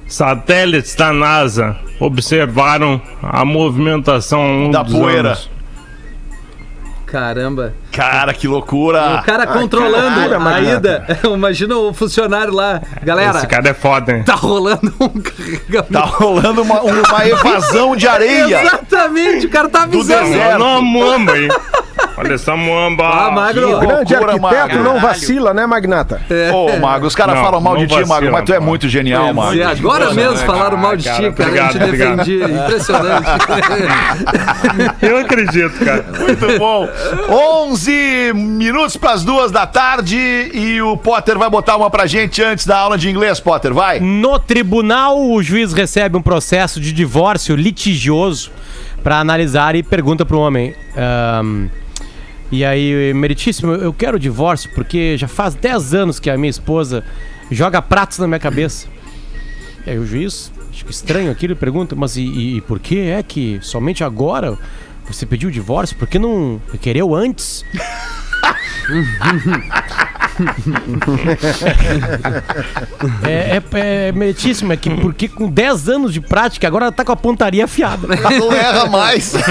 Satélites da NASA observaram a movimentação Da dos poeira. anos. Caramba. Cara, que loucura. O cara controlando cara, a ida. Imagina o funcionário lá. Galera, Esse cara é foda, hein? tá rolando um carregamento. Tá rolando uma, uma evasão de areia. Exatamente, o cara tá Do avisando. uma muamba aí. Olha essa muamba. Ah, Magro. Que Grande loucura, arquiteto Magro. não vacila, né, Magnata? Ô, Mago, os caras Não, falam mal não de ti, Mago, mas tu é muito genial, Mago. E agora mesmo falaram mal de ti, cara, cara. eu te obrigado, obrigado. defendi. Impressionante. Eu acredito, cara. Muito bom. 11 minutos para as duas da tarde e o Potter vai botar uma pra gente antes da aula de inglês, Potter, vai. No tribunal, o juiz recebe um processo de divórcio litigioso para analisar e pergunta pro homem. ahm, e aí, meritíssimo, eu quero o divórcio porque já faz 10 anos que a minha esposa joga pratos na minha cabeça. E aí o juiz, acho que estranho aquilo, pergunta, mas e, e- e por que é que somente agora você pediu o divórcio? Por que não quereu antes? é, é, é meritíssimo, é que porque com 10 anos de prática, agora ela tá com a pontaria afiada. Não erra mais.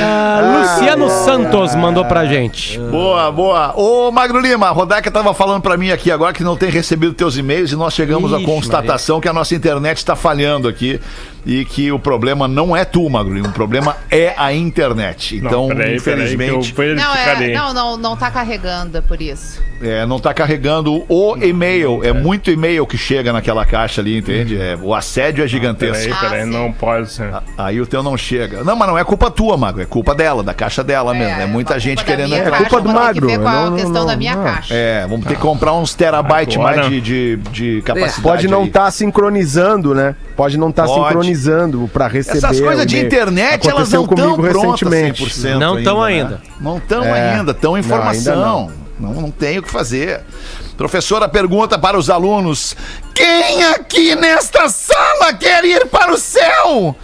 Ah, Luciano Santos mandou pra gente. boa, boa. Ô, Magro Lima, a Rodaica tava falando pra mim aqui agora que não tem recebido teus e-mails e nós chegamos à Ixi, constatação que a nossa internet tá falhando aqui e que o problema não é tu, Magro o problema é a internet. Então, Não, peraí, infelizmente, peraí, Não, é, não, não, não tá carregando, é por isso. É, não tá carregando o e-mail. É muito e-mail que chega naquela caixa ali, entende? É, o assédio é gigantesco. Peraí, peraí, Ah, não pode ser. Aí o teu não chega. Não, mas não é culpa tua, Mago. É culpa dela, da caixa dela mesmo. É, muita a gente querendo. É caixa, culpa do vou ter que magro, ver qual é a questão não, da minha não. caixa. É, vamos ter que comprar uns terabytes mais de, de, de capacidade. Pode não estar sincronizando, né? Pode não estar Pode. sincronizando pra receber. Essas coisas de internet, elas não estão prontas recentemente. 100% Não tão né? ainda. Não estão É. ainda, estão em Não, formação. ainda Não, não tem o que fazer. Professora pergunta para os alunos: Quem aqui nesta sala quer ir para o céu?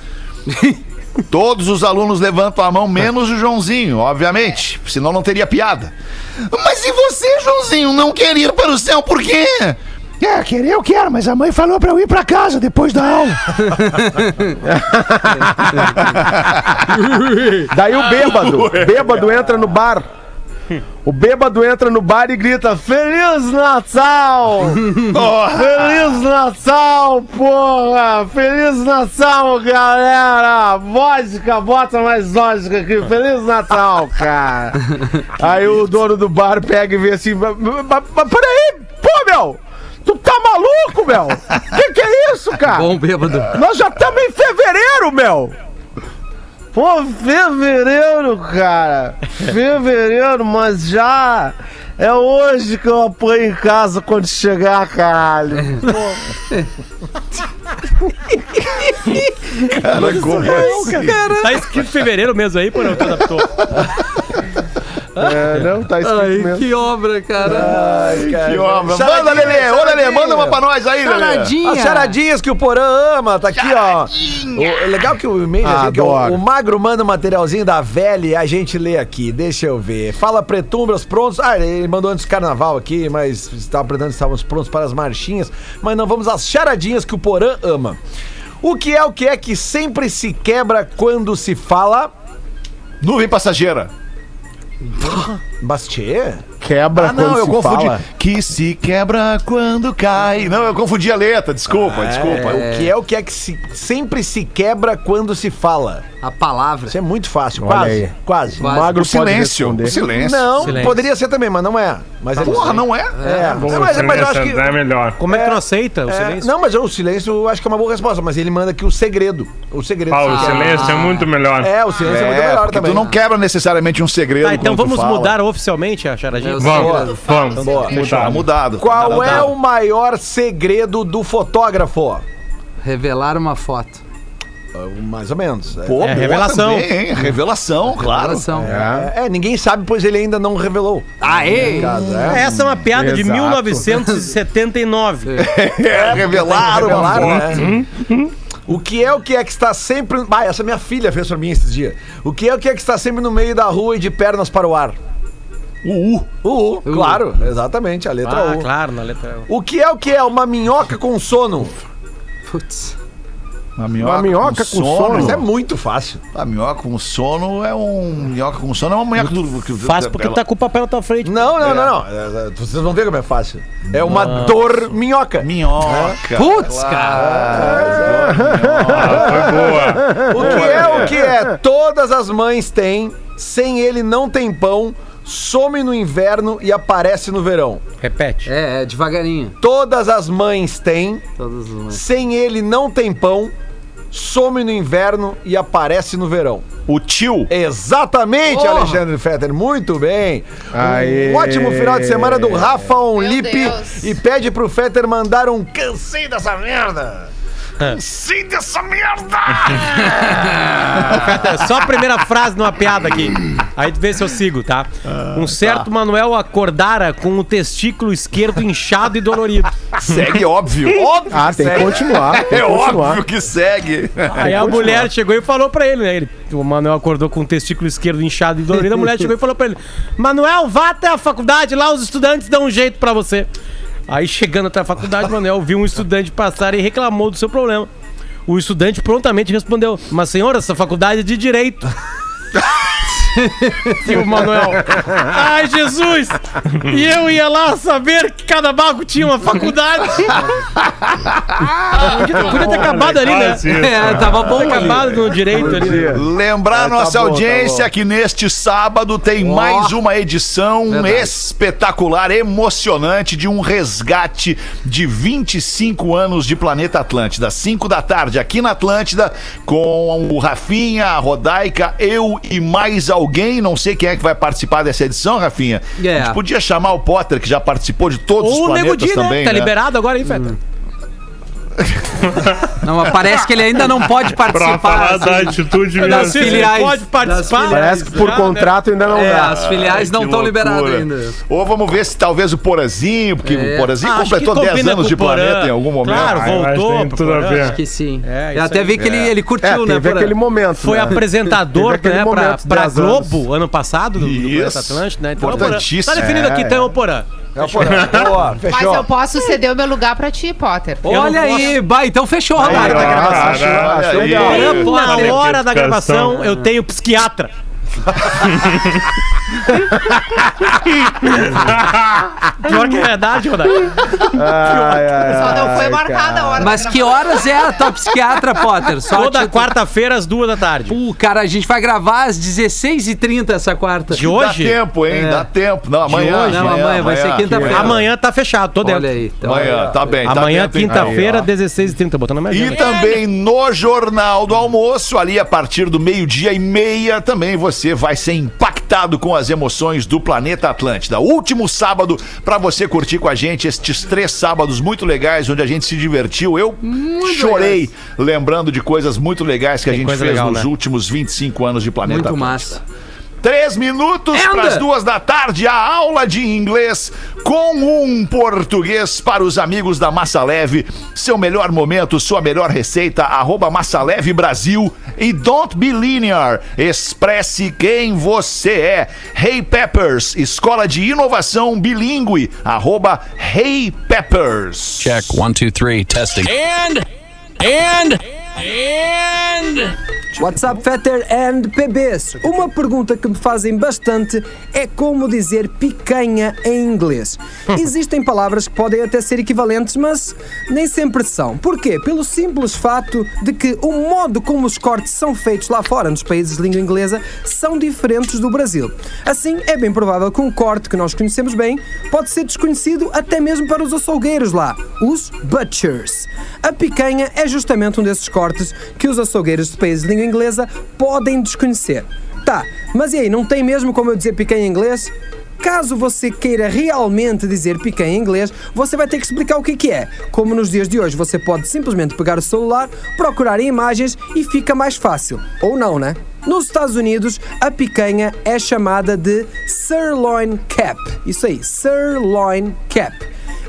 Todos os alunos levantam a mão, menos o Joãozinho, obviamente. Senão não teria piada. Mas e você, Joãozinho, não quer ir para o céu por quê? É, querer eu quero, mas a mãe falou para eu ir para casa depois da aula. Daí o bêbado, bêbado entra no bar. O bêbado entra no bar e grita: Feliz Natal! Feliz Natal, porra! Feliz Natal, galera! Vodka, bota mais vodka aqui. Feliz Natal, cara! Aí o dono do bar pega e vê assim: mas peraí, pô, meu! Tu tá maluco, meu? Que que é isso, cara? Bom bêbado. Nós já estamos em fevereiro, meu! Pô, fevereiro, cara. Fevereiro, mas já é hoje que eu apanho em casa quando chegar, caralho. Cara, como é? Tá escrito fevereiro mesmo aí, porra, tu adaptou. É, não, tá escrito Ai, mesmo. que obra, cara. Ai, cara. Que obra. Charadinha, Manda, Lelê. Ô, Lelê, charadinha. manda uma pra nós aí, Lelê. Charadinha. As charadinhas que o Porã ama, tá aqui, ó. O, é legal que o e-mail, Ah, que o, o Magro manda um materialzinho da velha e a gente lê aqui. Deixa eu ver. Fala Pretumbras prontos. Ah, ele mandou antes do carnaval aqui, mas estava apresentando que estávamos prontos para as marchinhas. Mas não, vamos às charadinhas que o Porã ama. O que é o que é que sempre se quebra quando se fala? Nuvem passageira. बस छः Quebra Ah, não, quando eu se confundi. fala. Que se quebra quando cai. Não, eu confundi a letra. Desculpa, desculpa. O que é o que é que se- sempre se quebra quando se fala? A palavra. Isso é muito fácil, quase. Quase. O Magro O silêncio. O silêncio. Não, Silêncio. poderia ser também, mas não é. Mas ele- Porra, não é? É, Bom, Não, mas, mas eu acho que. é melhor. Como é que não aceita o é, silêncio? não, mas o silêncio eu acho que é uma boa resposta, mas ele manda aqui o segredo. O segredo. Ah, o silêncio é muito melhor. É, o silêncio é, muito É, melhor também. tu não quebra necessariamente um segredo Tá, então vamos mudar oficialmente a charadinha? Eu Vamos, vamos. Boa. Tá mudado. Qual Tá é mudado. o maior segredo do fotógrafo? Revelar uma foto. Mais ou menos. É. Pô, É, revelação. também, hein? Revelação, claro. Revelação. É, ninguém sabe, pois ele ainda não revelou. Aê! É. Essa é uma piada de Exato. 1979. É, revelaram uma Revelaram, foto. né? O que é o que é que está sempre. Ah, essa minha filha fez pra mim esses dias. O que é o que é que está sempre no meio da rua e de pernas para o ar? O U. O U, claro, exatamente, a letra Ah, U. claro, na letra O que é o que é uma minhoca com sono? Putz. Uma minhoca, Uma minhoca com sono. Isso é muito fácil. A minhoca com sono é um. Minhoca com sono é uma minhoca do. que- Faz porque ela- tá com o papel na tua frente. Não, não, não, não. É, é, Vocês vão ver como é fácil. É uma dor minhoca. Minhoca. Putz, cara. Ah, foi boa. O que é o que é? Todas as mães têm, sem ele não tem pão, some no inverno e aparece no verão. Repete. É, é, devagarinho. Todas as mães têm, Todas as mães. sem ele não tem pão, some no inverno e aparece no verão. O tio. Exatamente, Porra. Alexandre Fetter. Muito bem. Aê. Um ótimo final de semana do Rafa Onlip e pede pro Fetter mandar um cansei dessa merda. Cansei dessa merda! É só a primeira frase numa piada aqui. Aí tu vê se eu sigo, tá? Um certo Manuel acordara com o testículo esquerdo inchado e dolorido. Segue óbvio. óbvio. Ah, tem que continuar. Tem É que continuar. óbvio que segue. Aí a mulher chegou e falou pra ele, né? Ele, o Manuel acordou com o testículo esquerdo inchado e dolorido. A mulher chegou e falou pra ele: Manuel, vá até a faculdade, lá os estudantes dão um jeito pra você. Aí chegando até a faculdade, Manuel viu um estudante passar e reclamou do seu problema. O estudante prontamente respondeu: Mas senhora, essa faculdade é de direito. E o Manuel, ai Jesus! E eu ia lá saber que cada bago tinha uma faculdade. podia, podia ter acabado ali, né? Isso. É, tava bom ali. acabado no direito ali. né? Lembrar Ah, tá nossa bom, tá audiência bom. que neste sábado tem Ó. mais uma edição Verdade. espetacular, emocionante de um resgate de 25 anos de Planeta Atlântida. 5 da tarde aqui na Atlântida com o Rafinha, a Rodaica, eu e mais alguém. Não sei quem é que vai participar dessa edição, Rafinha. É. A gente podia chamar o Potter, que já participou de todos Ou os o Nego planetas né? também. Tá né? liberado agora, hein, Feta? Não, mas parece que ele ainda não pode Pra participar. falar da assim. atitude Das mesmo. Ele filiais, pode participar. Parece que por Já, né? contrato ainda não É, dá. as filiais não Que estão liberadas ainda. Ou vamos ver se talvez o Porazinho, porque É. o Porazinho Ah, completou que 10 combina anos com de Porã. planeta em algum momento. Claro, Ah, voltou. tudo a ver. Acho que sim. É, Eu até aí. vi que ele, ele curtiu, É, né? teve aquele momento. Foi né? apresentador, né, pra, momento, pra 10 anos. Globo ano passado, do, do. Planeta Atlântico, né? Então, Porã. Importantíssimo. Tá definido aqui, É, então, o Porã. É o Porã. Boa, Mas fechou. eu posso ceder o meu lugar pra ti, Potter. Olha aí, vai, então fechou, Roberto. ó, a gravação. legal. Porã, na hora da gravação, eu tenho psiquiatra. Pior que é verdade. Ai, ai, Só não foi ai, marcada a hora. Mas que horas é a tua psiquiatra, Potter? Só Toda te- quarta-feira, às duas da tarde. Pô, cara, a gente vai gravar às 16h30 essa quarta. De hoje? Dá tempo, hein? É. Dá tempo. Não, amanhã. hoje? Não, amanhã, vai ser quinta-feira. Amanhã tá fechado, tô dentro. Olha aí. Então, Amanhã, tá bem. tá Amanhã, dentro, hein? quinta-feira, Aí, ó. 16h30. Botando na minha E agenda. também no Jornal do Almoço, ali a partir do meio-dia e meia, também você vai ser impactado com as emoções do Planeta Atlântida. Último sábado para você curtir com a gente estes três sábados muito legais, onde a gente se divertiu. Eu chorei lembrando de coisas muito legais que a Tem gente coisa fez legal, nos né? últimos 25 anos de Planeta Muito Atlântida. massa. Três minutos para as duas da tarde, a aula de inglês com um português para os amigos da Massa Leve. Seu melhor momento, sua melhor receita, arroba Massa Leve Brasil. E don't be linear, expresse quem você é. Hey Peppers, escola de inovação bilíngue, arroba Hey Peppers. Check one, two, three, testing. WhatsApp Fetter and PBs. Uma pergunta que me fazem bastante é como dizer picanha em inglês. Existem palavras que podem até ser equivalentes, mas nem sempre são. Porquê? Pelo simples fato de que o modo como os cortes são feitos lá fora, nos países de língua inglesa, são diferentes do Brasil. Assim, é bem provável que um corte que nós conhecemos bem pode ser desconhecido até mesmo para os açougueiros lá, os butchers. A picanha é justamente um desses cortes que os açougueiros de países de língua inglesa podem desconhecer. Tá, mas e aí, não tem mesmo como eu dizer picanha em inglês? Caso você queira realmente dizer picanha em inglês, você vai ter que explicar o que que é. Como nos dias de hoje você pode simplesmente pegar o celular, procurar em imagens e fica mais fácil. Ou não, né? Nos Estados Unidos, a picanha é chamada de sirloin cap. Isso aí, sirloin cap.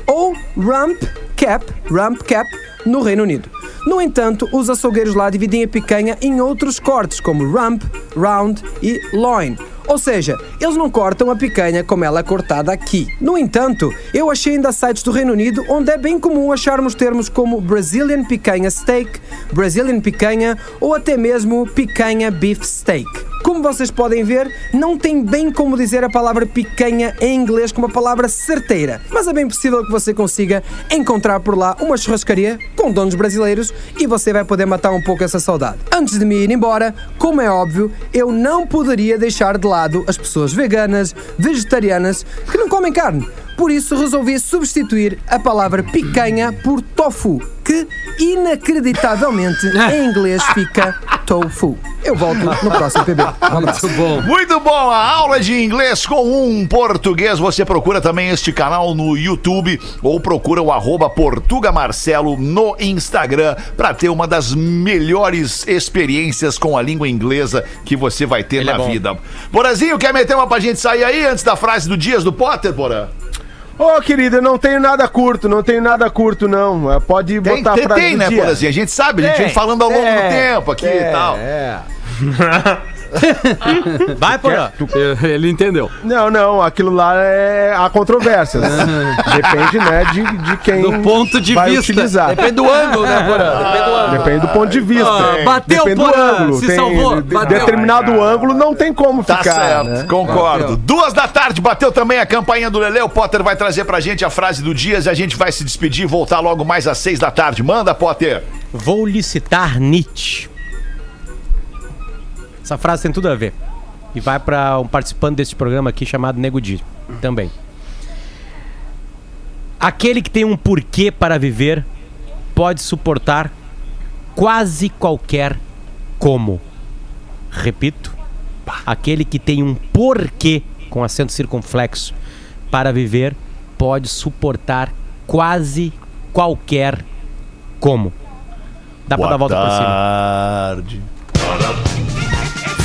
Ou rump cap, rump cap, no Reino Unido. No entanto, os açougueiros lá dividem a picanha em outros cortes, como rump, round e loin. Ou seja, eles não cortam a picanha como ela é cortada aqui. No entanto, eu achei ainda sites do Reino Unido onde é bem comum acharmos termos como Brazilian picanha steak, Brazilian picanha ou até mesmo picanha beef steak. Como vocês podem ver, não tem bem como dizer a palavra picanha em inglês com uma palavra certeira, mas é bem possível que você consiga encontrar por lá uma churrascaria com donos brasileiros e você vai poder matar um pouco essa saudade. Antes de me ir embora, como é óbvio, eu não poderia deixar de lado as pessoas veganas, vegetarianas que não comem carne. Por isso resolvi substituir a palavra picanha por tofu, que inacreditavelmente em inglês fica tofu. Eu volto no próximo PB. Um abraço. bom. Muito bom, a aula de inglês com um português. Você procura também este canal no YouTube ou procura o arroba Portuga Marcelo no Instagram para ter uma das melhores experiências com a língua inglesa que você vai ter Ele é na bom. vida. Porazinho, quer meter uma pra gente sair aí antes da frase do Dias do Potter, Porã? Ô, querido, eu não tenho nada curto, não tenho nada curto, não. É, Pode Tem, botar tem, a frase tem do né, dia. Porazinho? A gente sabe, a gente Tem, vem falando ao longo do é, tempo aqui é, e tal. É. Vai, porra. Ele entendeu. Não, não, aquilo lá é há controvérsias. Depende, né, de, de quem Do ponto de vai vista. utilizar. Depende do ângulo, né, Porã? Depende do ângulo. Depende do ponto de vista. Ah, bateu, Depende do Porã, ângulo. se Tem salvou, de- bateu. Determinado ângulo não tem como Tá ficar. certo, né? concordo. Bateu. Duas da tarde, bateu também a campainha do Lelê. O Potter vai trazer pra gente a frase do Dias e a gente vai se despedir e voltar logo mais às seis da tarde. Manda, Potter. Vou licitar Nietzsche. Essa frase tem tudo a ver. E vai para um participante deste programa aqui chamado Nego Di também. Aquele que tem um porquê para viver pode suportar quase qualquer como. Repito, aquele que tem um porquê com acento circunflexo para viver pode suportar quase qualquer como. Dá pra dar a volta por cima.